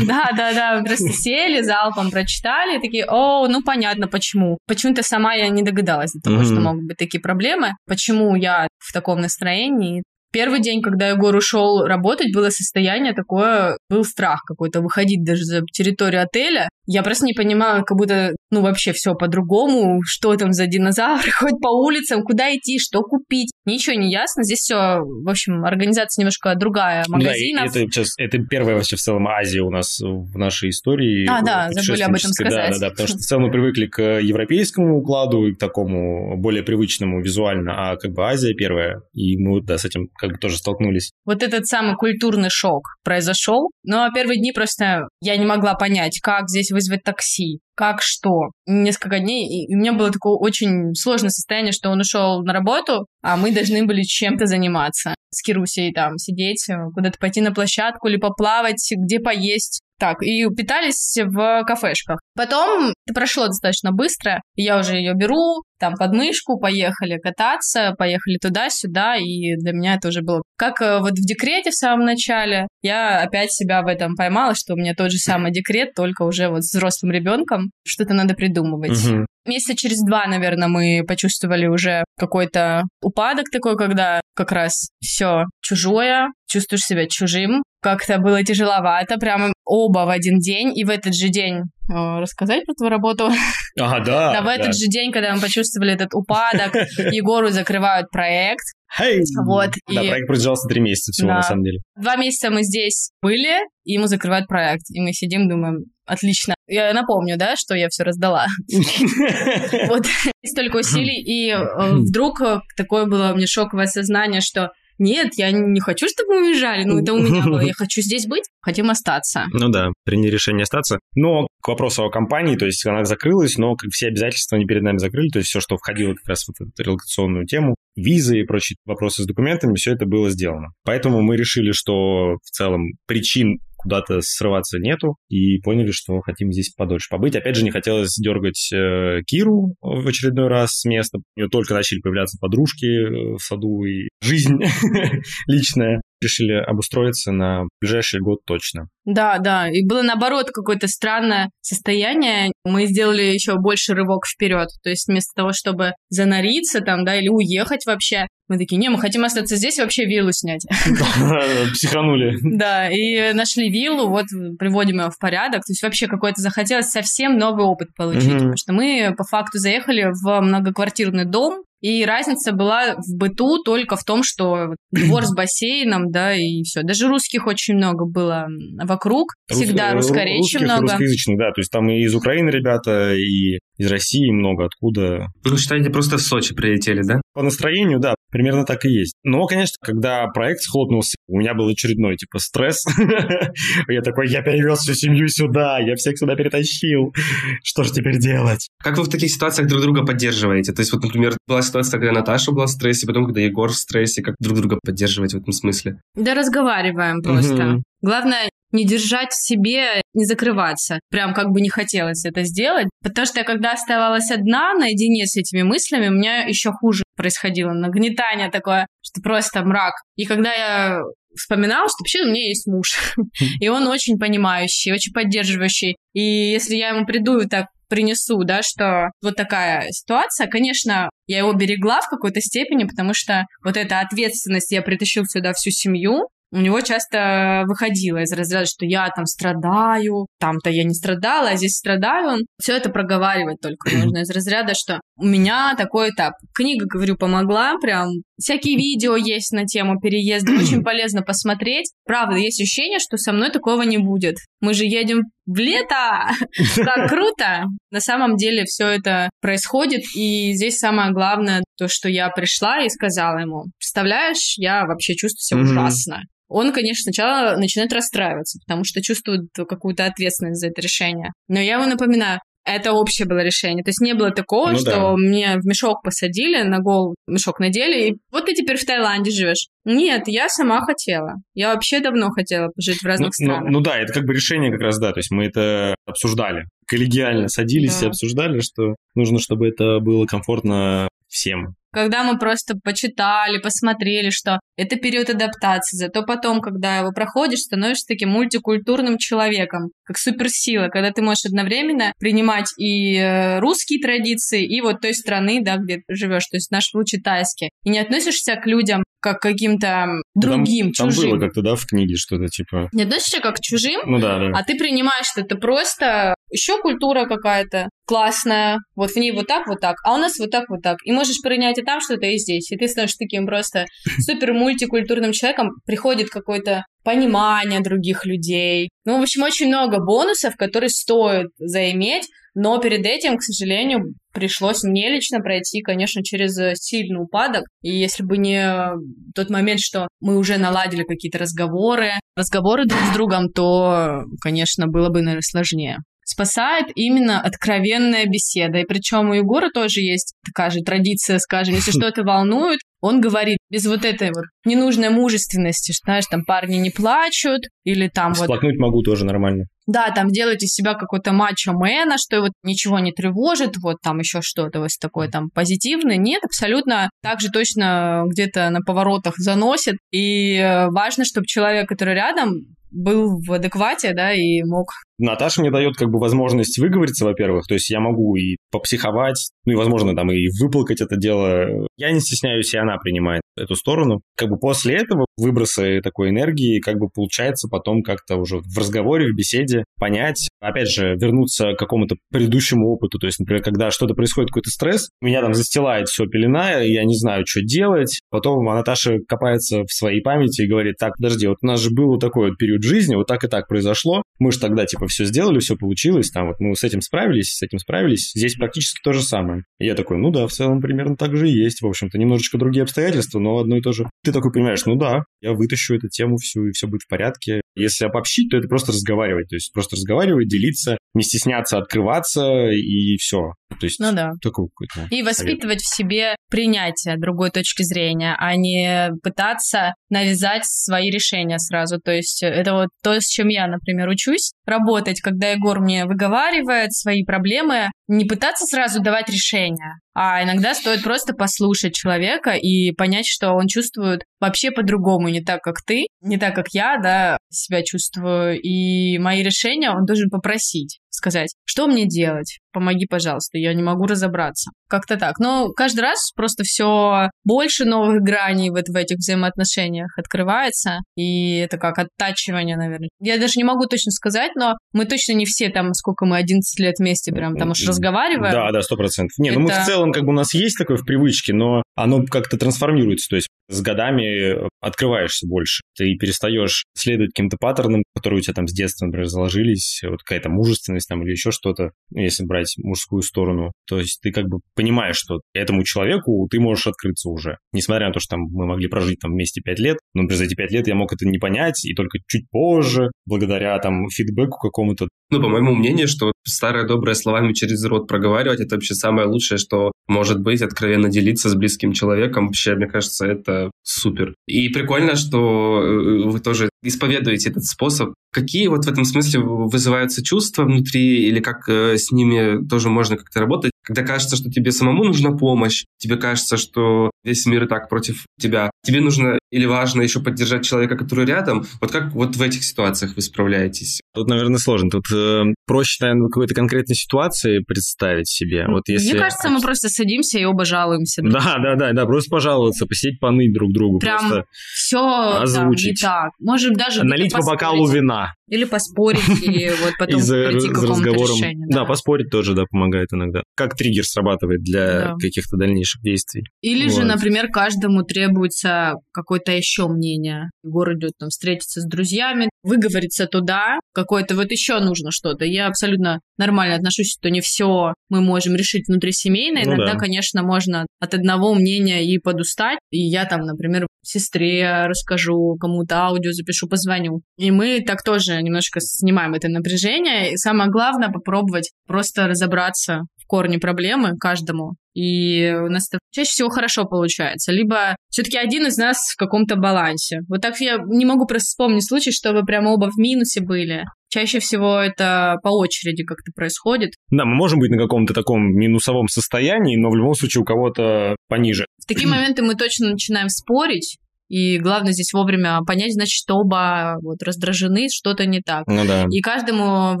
Да, да, да, просто сели, залпом прочитали, такие, о, ну понятно, почему. Почему-то сама я не догадалась до того, что могут быть такие проблемы. Почему я в таком настроении. Первый день, когда Егор ушел работать, было состояние такое, был страх какой-то выходить даже за территорию отеля. Я просто не понимала, как будто, ну, вообще все по-другому, что там за динозавр, ходит по улицам, куда идти, что купить. Ничего не ясно. Здесь все, в общем, организация немножко другая, магазинов. Да, это, сейчас, это первая вообще в целом Азия у нас в нашей истории. А, да, забыли об этом сказать. Да, да, да, потому что в целом мы привыкли к европейскому укладу и к такому более привычному визуально, а как бы Азия первая, и мы, да, с этим как бы тоже столкнулись. Вот этот самый культурный шок произошел, но первые дни просто я не могла понять, как здесь вызвать такси, как что. Несколько дней, и у меня было такое очень сложное состояние, что он ушел на работу, а мы должны были чем-то заниматься. С Кирусей там сидеть, куда-то пойти на площадку или поплавать, где поесть. Так, и питались в кафешках. Потом это прошло достаточно быстро. Я уже ее беру, там подмышку, поехали кататься, поехали туда-сюда, и для меня это уже было как э, вот в декрете в самом начале. Я опять себя в этом поймала, что у меня тот же самый декрет, только уже вот с взрослым ребенком. Что-то надо придумывать. Угу. Месяца через два, наверное, мы почувствовали уже какой-то упадок такой, когда как раз все чужое, чувствуешь себя чужим. Как-то было тяжеловато, прямо оба в один день, и в этот же день э, рассказать про твою работу. Ага, да. Да, в этот же день, когда мы почувствовали этот упадок, Егору закрывают проект. Hey! Вот, да, и... проект продержался три месяца всего, да. на самом деле. Два месяца мы здесь были, и ему закрывают проект. И мы сидим, думаем, отлично. Я напомню, да, что я все раздала. Вот, столько усилий, и э, вдруг такое было мне шоковое сознание, что нет, я не хочу, чтобы мы уезжали. Ну, это у меня было. Я хочу здесь быть, хотим остаться. Ну да, приняли решение остаться. Но к вопросу о компании, то есть она закрылась, но все обязательства они перед нами закрыли, то есть все, что входило как раз в эту релокационную тему, визы и прочие вопросы с документами, все это было сделано. Поэтому мы решили, что в целом причин куда-то срываться нету, и поняли, что хотим здесь подольше побыть. Опять же, не хотелось дергать э, Киру в очередной раз с места. У нее только начали появляться подружки э, в саду и жизнь личная решили обустроиться на ближайший год точно. Да, да. И было наоборот какое-то странное состояние. Мы сделали еще больше рывок вперед. То есть вместо того, чтобы занариться там, да, или уехать вообще, мы такие, не, мы хотим остаться здесь вообще виллу снять. Психанули. Да, и нашли виллу, вот приводим ее в порядок. То есть вообще какой-то захотелось совсем новый опыт получить. Потому что мы по факту заехали в многоквартирный дом, и разница была в быту только в том, что двор с бассейном, да, и все. Даже русских очень много было вокруг. Всегда Рус... русскоречия много. Русскоязычных, да. То есть там и из Украины ребята, и из России, много откуда. Ну, считаете, просто в Сочи прилетели, да? По настроению, да, примерно так и есть. Но, конечно, когда проект схлопнулся, у меня был очередной, типа, стресс. Я такой, я перевез всю семью сюда, я всех сюда перетащил. Что же теперь делать? Как вы в таких ситуациях друг друга поддерживаете? То есть, вот, например, была ситуация, когда Наташа была в стрессе, потом, когда Егор в стрессе. Как друг друга поддерживать в этом смысле? Да разговариваем просто. Главное, не держать в себе, не закрываться. Прям как бы не хотелось это сделать. Потому что я когда оставалась одна, наедине с этими мыслями, у меня еще хуже происходило. Нагнетание такое, что просто мрак. И когда я вспоминала, что вообще у меня есть муж. И он очень понимающий, очень поддерживающий. И если я ему приду и так принесу, да, что вот такая ситуация, конечно, я его берегла в какой-то степени, потому что вот эта ответственность, я притащил сюда всю семью, у него часто выходило из разряда, что я там страдаю, там-то я не страдала, а здесь страдаю. Он все это проговаривает только нужно из разряда, что у меня такой этап. Книга, говорю, помогла, прям всякие видео есть на тему переезда, очень полезно посмотреть. Правда, есть ощущение, что со мной такого не будет. Мы же едем в лето! Как круто! На самом деле все это происходит, и здесь самое главное, то, что я пришла и сказала ему, представляешь, я вообще чувствую себя ужасно он, конечно, сначала начинает расстраиваться, потому что чувствует какую-то ответственность за это решение. Но я ему напоминаю, это общее было решение. То есть не было такого, ну, что да. мне в мешок посадили, на голову мешок надели, и вот ты теперь в Таиланде живешь. Нет, я сама хотела. Я вообще давно хотела жить в разных ну, странах. Ну, ну да, это как бы решение как раз, да, то есть мы это обсуждали. Коллегиально садились да. и обсуждали, что нужно, чтобы это было комфортно всем. Когда мы просто почитали, посмотрели, что это период адаптации, зато потом, когда его проходишь, становишься таким мультикультурным человеком, как суперсила, когда ты можешь одновременно принимать и э, русские традиции, и вот той страны, да, где ты живешь, то есть в нашем случае тайские, и не относишься к людям как каким-то другим, там, чужим. Там было как-то, да, в книге что-то типа... Не относишься как к чужим, ну, да, да. а ты принимаешь, что это просто еще культура какая-то классная, вот в ней вот так, вот так, а у нас вот так, вот так. И можешь принять и там что-то, и здесь. И ты становишься таким просто супер мультикультурным человеком, приходит какое-то понимание других людей. Ну, в общем, очень много бонусов, которые стоит заиметь, но перед этим, к сожалению, пришлось мне лично пройти, конечно, через сильный упадок. И если бы не тот момент, что мы уже наладили какие-то разговоры, разговоры друг с другом, то, конечно, было бы, наверное, сложнее спасает именно откровенная беседа. И причем у Егора тоже есть такая же традиция, скажем, если что-то волнует, он говорит без вот этой вот ненужной мужественности, что, знаешь, там парни не плачут, или там Всплакнуть вот... могу тоже нормально. Да, там делать из себя какой-то мачо-мэна, что вот ничего не тревожит, вот там еще что-то вот такое там позитивное. Нет, абсолютно так же точно где-то на поворотах заносит. И э, важно, чтобы человек, который рядом, был в адеквате, да, и мог Наташа мне дает как бы возможность выговориться, во-первых, то есть я могу и попсиховать, ну и, возможно, там и выплакать это дело. Я не стесняюсь, и она принимает эту сторону. Как бы после этого выброса такой энергии как бы получается потом как-то уже в разговоре, в беседе понять, опять же, вернуться к какому-то предыдущему опыту. То есть, например, когда что-то происходит, какой-то стресс, меня там застилает все пелена, я не знаю, что делать. Потом Наташа копается в своей памяти и говорит, так, подожди, вот у нас же был вот такой вот период жизни, вот так и так произошло. Мы же тогда, типа, все сделали, все получилось, там вот мы с этим справились, с этим справились. Здесь практически то же самое. И я такой, ну да, в целом примерно так же и есть. В общем-то, немножечко другие обстоятельства, но одно и то же. Ты такой понимаешь, ну да, я вытащу эту тему всю, и все будет в порядке. Если обобщить, то это просто разговаривать. То есть просто разговаривать, делиться, не стесняться открываться, и все. То есть ну да. такой какой-то И воспитывать в себе принятие другой точки зрения, а не пытаться навязать свои решения сразу. То есть это вот то, с чем я, например, учусь работать, когда Егор мне выговаривает свои проблемы, не пытаться сразу давать решения, а иногда стоит просто послушать человека и понять, что он чувствует вообще по-другому, не так, как ты, не так, как я, да, себя чувствую. И мои решения он должен попросить сказать, что мне делать, помоги, пожалуйста, я не могу разобраться. Как-то так. Но каждый раз просто все больше новых граней вот в этих взаимоотношениях открывается, и это как оттачивание, наверное. Я даже не могу точно сказать, но мы точно не все там, сколько мы, 11 лет вместе прям там уж разговариваем. Да, да, сто процентов. Не, это... ну мы в целом, как бы у нас есть такое в привычке, но оно как-то трансформируется, то есть с годами открываешься больше, ты перестаешь следовать каким-то паттернам, которые у тебя там с детства, например, заложились, вот какая-то мужественность, сексуальность там или еще что-то, ну, если брать мужскую сторону. То есть ты как бы понимаешь, что этому человеку ты можешь открыться уже. Несмотря на то, что там мы могли прожить там вместе пять лет, но например, за эти пять лет я мог это не понять, и только чуть позже, благодаря там фидбэку какому-то. Ну, по моему мнению, что старое доброе словами через рот проговаривать, это вообще самое лучшее, что может быть, откровенно делиться с близким человеком. Вообще, мне кажется, это супер. И прикольно, что э, вы тоже исповедуете этот способ. Какие вот в этом смысле вызываются чувства внутри или как э, с ними тоже можно как-то работать? Когда кажется, что тебе самому нужна помощь, тебе кажется, что весь мир и так против тебя, тебе нужно или важно еще поддержать человека, который рядом. Вот как вот в этих ситуациях вы справляетесь? Тут, наверное, сложно. Тут э, проще, наверное, в какой-то конкретной ситуации представить себе. Вот если... Мне кажется, мы просто садимся и оба жалуемся. Да, да, да, да, просто пожаловаться, посидеть, поныть друг другу. Прям просто все озвучить. Да, не так. Может даже Налить по бокалу вина. Или поспорить, и вот потом прийти к какому-то решению. Да. да, поспорить тоже, да, помогает иногда. Как триггер срабатывает для да. каких-то дальнейших действий. Или вот. же, например, каждому требуется какое-то еще мнение. Егор идет там встретиться с друзьями, выговориться туда, какое-то вот еще нужно что-то. Я абсолютно нормально отношусь, что не все мы можем решить внутри семейно. Ну, Иногда, да. конечно, можно от одного мнения и подустать. И я там, например, сестре расскажу, кому-то аудио запишу, позвоню. И мы так тоже немножко снимаем это напряжение. И самое главное попробовать просто разобраться в корне проблемы каждому. И у нас это чаще всего хорошо получается. Либо все-таки один из нас в каком-то балансе. Вот так я не могу просто вспомнить случай, чтобы прямо оба в минусе были. Чаще всего это по очереди как-то происходит. Да, мы можем быть на каком-то таком минусовом состоянии, но в любом случае у кого-то пониже. В такие моменты мы точно начинаем спорить, и главное здесь вовремя понять, значит, что оба вот раздражены, что-то не так. Ну, да. И каждому в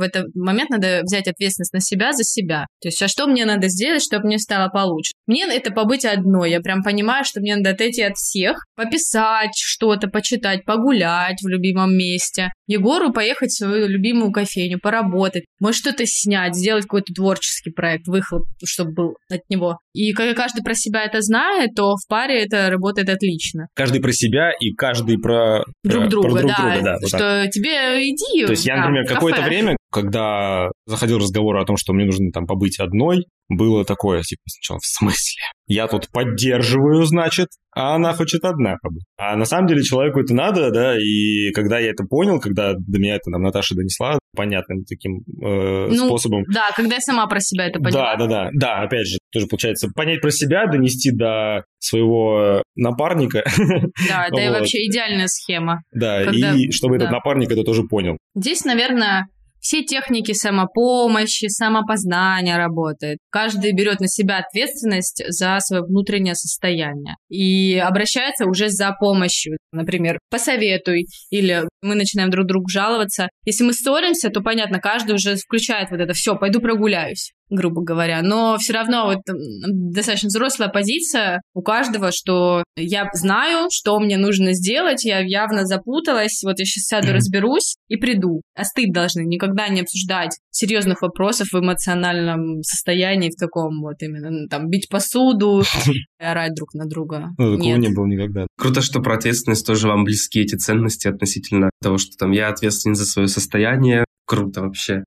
этот момент надо взять ответственность на себя за себя. То есть, а что мне надо сделать, чтобы мне стало получше? Мне это побыть одной. Я прям понимаю, что мне надо отойти от всех, пописать что-то, почитать, погулять в любимом месте. Егору поехать в свою любимую кофейню, поработать, может что-то снять, сделать какой-то творческий проект, выхлоп, чтобы был от него. И когда каждый про себя это знает, то в паре это работает отлично. Каждый про себя и каждый про друг про, друга, про друг да, друга, да вот что так. тебе иди. То есть я, например, какое-то время, когда заходил разговор о том, что мне нужно там побыть одной, было такое, типа, сначала, в смысле? Я тут поддерживаю, значит, а она хочет одна побыть. А на самом деле человеку это надо, да, и когда я это понял, когда до меня это там Наташа донесла понятным таким э, ну, способом. Да, когда я сама про себя это поняла. Да, да, да, да, опять же, тоже получается понять про себя, донести до своего напарника. Да, это вот. вообще идеальная схема. Да, когда... и чтобы да. этот напарник это тоже понял. Здесь, наверное, все техники самопомощи, самопознания работают. Каждый берет на себя ответственность за свое внутреннее состояние и обращается уже за помощью. Например, посоветуй, или мы начинаем друг другу жаловаться. Если мы ссоримся, то понятно, каждый уже включает вот это все, пойду прогуляюсь грубо говоря. Но все равно вот достаточно взрослая позиция у каждого, что я знаю, что мне нужно сделать, я явно запуталась, вот я сейчас сяду, разберусь и приду. А стыд должны никогда не обсуждать серьезных вопросов в эмоциональном состоянии, в таком вот именно, ну, там, бить посуду, орать друг на друга. Ну, такого не было никогда. Круто, что про ответственность тоже вам близки эти ценности относительно того, что там я ответственен за свое состояние. Круто вообще.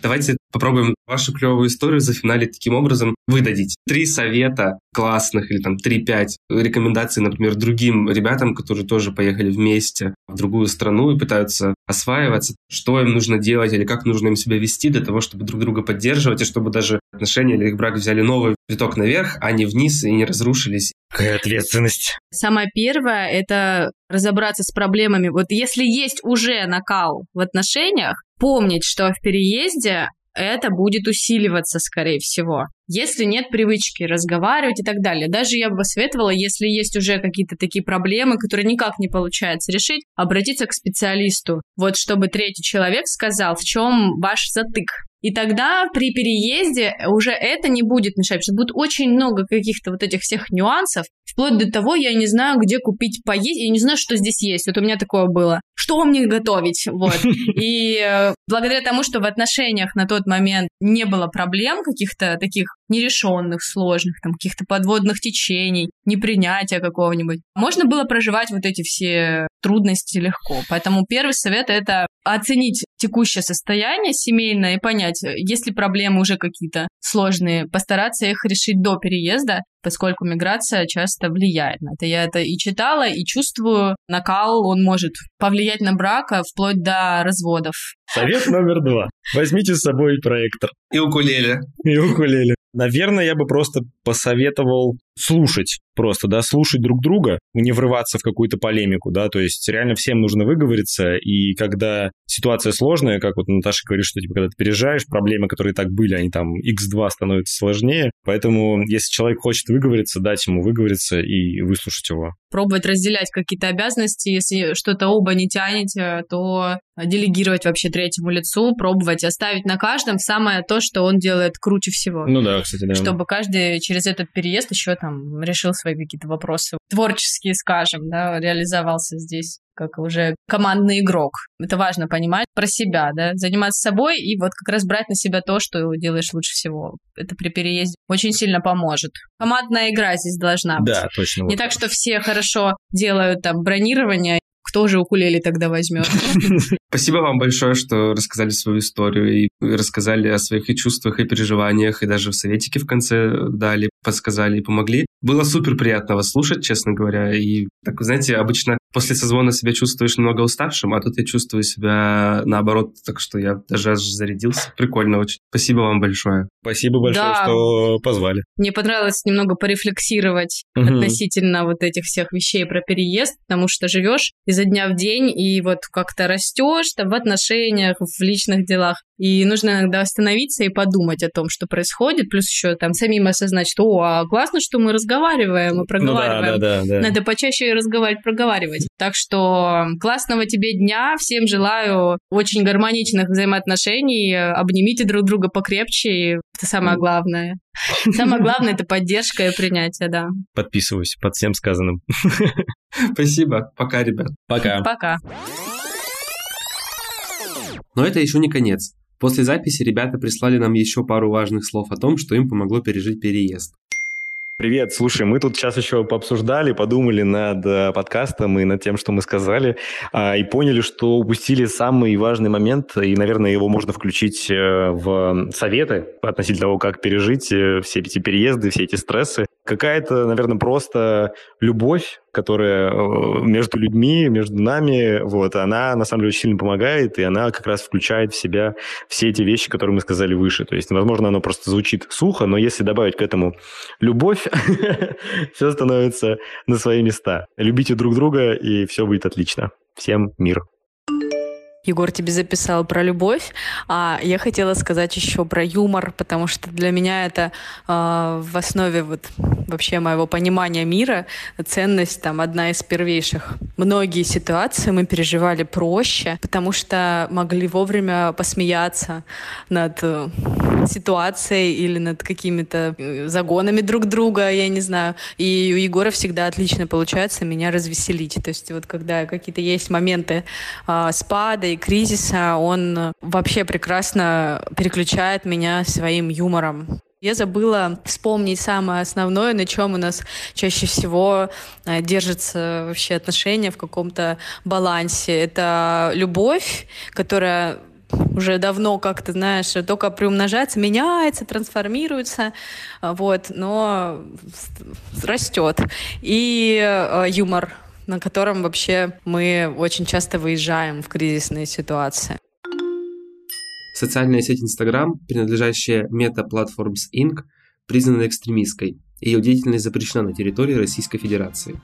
Давайте попробуем вашу клевую историю зафиналить таким образом. Вы дадите три совета классных или там три-пять рекомендаций, например, другим ребятам, которые тоже поехали вместе в другую страну и пытаются осваиваться, что им нужно делать или как нужно им себя вести для того, чтобы друг друга поддерживать и чтобы даже отношения или их брак взяли новый виток наверх, а не вниз и не разрушились. Какая ответственность? Самое первое — это разобраться с проблемами. Вот если есть уже накал в отношениях, помнить, что в переезде это будет усиливаться, скорее всего. Если нет привычки разговаривать и так далее. Даже я бы посоветовала, если есть уже какие-то такие проблемы, которые никак не получается решить, обратиться к специалисту. Вот чтобы третий человек сказал, в чем ваш затык. И тогда при переезде уже это не будет мешать, потому что будет очень много каких-то вот этих всех нюансов. Вплоть до того, я не знаю, где купить поесть, я не знаю, что здесь есть. Вот у меня такое было. Что мне готовить? Вот. И э, благодаря тому, что в отношениях на тот момент не было проблем каких-то таких нерешенных, сложных, там, каких-то подводных течений, непринятия какого-нибудь, можно было проживать вот эти все трудности легко. Поэтому первый совет — это оценить текущее состояние семейное и понять, есть ли проблемы уже какие-то сложные, постараться их решить до переезда, поскольку миграция часто влияет на это. Я это и читала, и чувствую. Накал, он может повлиять на брак а вплоть до разводов. Совет номер два. Возьмите с собой проектор. И укулеле. И укулеле. Наверное, я бы просто посоветовал слушать просто, да, слушать друг друга, не врываться в какую-то полемику, да, то есть реально всем нужно выговориться, и когда ситуация сложная, как вот Наташа говорит, что типа, когда ты переезжаешь, проблемы, которые так были, они там x2 становятся сложнее, поэтому если человек хочет выговориться, дать ему выговориться и выслушать его. Пробовать разделять какие-то обязанности, если что-то оба не тянете, то делегировать вообще третьему лицу, пробовать оставить на каждом самое то, что он делает круче всего. Ну да, кстати, да. Чтобы каждый через этот переезд еще там решил свои какие-то вопросы творческие, скажем, да, реализовался здесь как уже командный игрок. Это важно понимать про себя, да, заниматься собой и вот как раз брать на себя то, что делаешь лучше всего. Это при переезде очень сильно поможет. Командная игра здесь должна быть. Да, точно. Не вот так, что все хорошо делают там бронирование, кто же укулеле тогда возьмет? Спасибо вам большое, что рассказали свою историю и рассказали о своих и чувствах, и переживаниях, и даже в советике в конце дали, подсказали и помогли. Было супер приятно вас слушать, честно говоря. И, так, знаете, обычно после созвона себя чувствуешь немного уставшим, а тут я чувствую себя наоборот, так что я даже аж зарядился. Прикольно очень. Спасибо вам большое. Спасибо большое, Да. что позвали. Мне понравилось немного порефлексировать Мгм. относительно вот этих всех вещей про переезд, потому что живешь изо дня в день и вот как-то растешь там в отношениях, в личных делах. И нужно иногда остановиться и подумать о том, что происходит, плюс еще там самим осознать, что о, а классно, что мы разговариваем и Ну да, проговариваем. да, да, да. Надо почаще разговаривать, проговаривать. Так что классного тебе дня. Всем желаю очень гармоничных взаимоотношений. Обнимите друг друга покрепче. и Это самое главное. Самое главное — это поддержка и принятие, да. Подписываюсь под всем сказанным. Спасибо. Пока, ребят. Пока. Пока. Но это еще не конец. После записи ребята прислали нам еще пару важных слов о том, что им помогло пережить переезд. Привет, слушай, мы тут сейчас еще пообсуждали, подумали над э, подкастом и над тем, что мы сказали, а, и поняли, что упустили самый важный момент, и, наверное, его можно включить э, в советы относительно того, как пережить э, все эти переезды, все эти стрессы. Какая-то, наверное, просто любовь, которая э, между людьми, между нами, вот, она на самом деле очень сильно помогает, и она как раз включает в себя все эти вещи, которые мы сказали выше. То есть, возможно, оно просто звучит сухо, но если добавить к этому любовь, все становится на свои места. Любите друг друга, и все будет отлично. Всем мир. Егор тебе записал про любовь, а я хотела сказать еще про юмор, потому что для меня это э, в основе вот вообще моего понимания мира ценность там одна из первейших. Многие ситуации мы переживали проще, потому что могли вовремя посмеяться над э, ситуацией или над какими-то э, загонами друг друга, я не знаю. И у Егора всегда отлично получается меня развеселить. То есть вот когда какие-то есть моменты а, спада и кризиса, он вообще прекрасно переключает меня своим юмором. Я забыла вспомнить самое основное, на чем у нас чаще всего э, держатся вообще отношения в каком-то балансе. Это любовь, которая уже давно, как ты знаешь, только приумножается, меняется, трансформируется, вот, но растет. И э, юмор, на котором вообще мы очень часто выезжаем в кризисные ситуации. Социальная сеть Instagram, принадлежащая Meta Platforms Inc., признана экстремистской. Ее деятельность запрещена на территории Российской Федерации.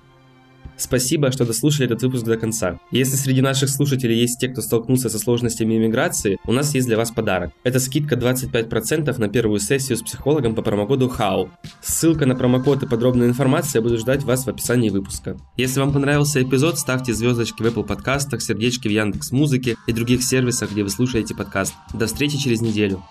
Спасибо, что дослушали этот выпуск до конца. Если среди наших слушателей есть те, кто столкнулся со сложностями иммиграции, у нас есть для вас подарок. Это скидка 25% на первую сессию с психологом по промокоду HOW. Ссылка на промокод и подробная информация будут ждать вас в описании выпуска. Если вам понравился эпизод, ставьте звездочки в Apple подкастах, сердечки в Яндекс Музыке и других сервисах, где вы слушаете подкаст. До встречи через неделю.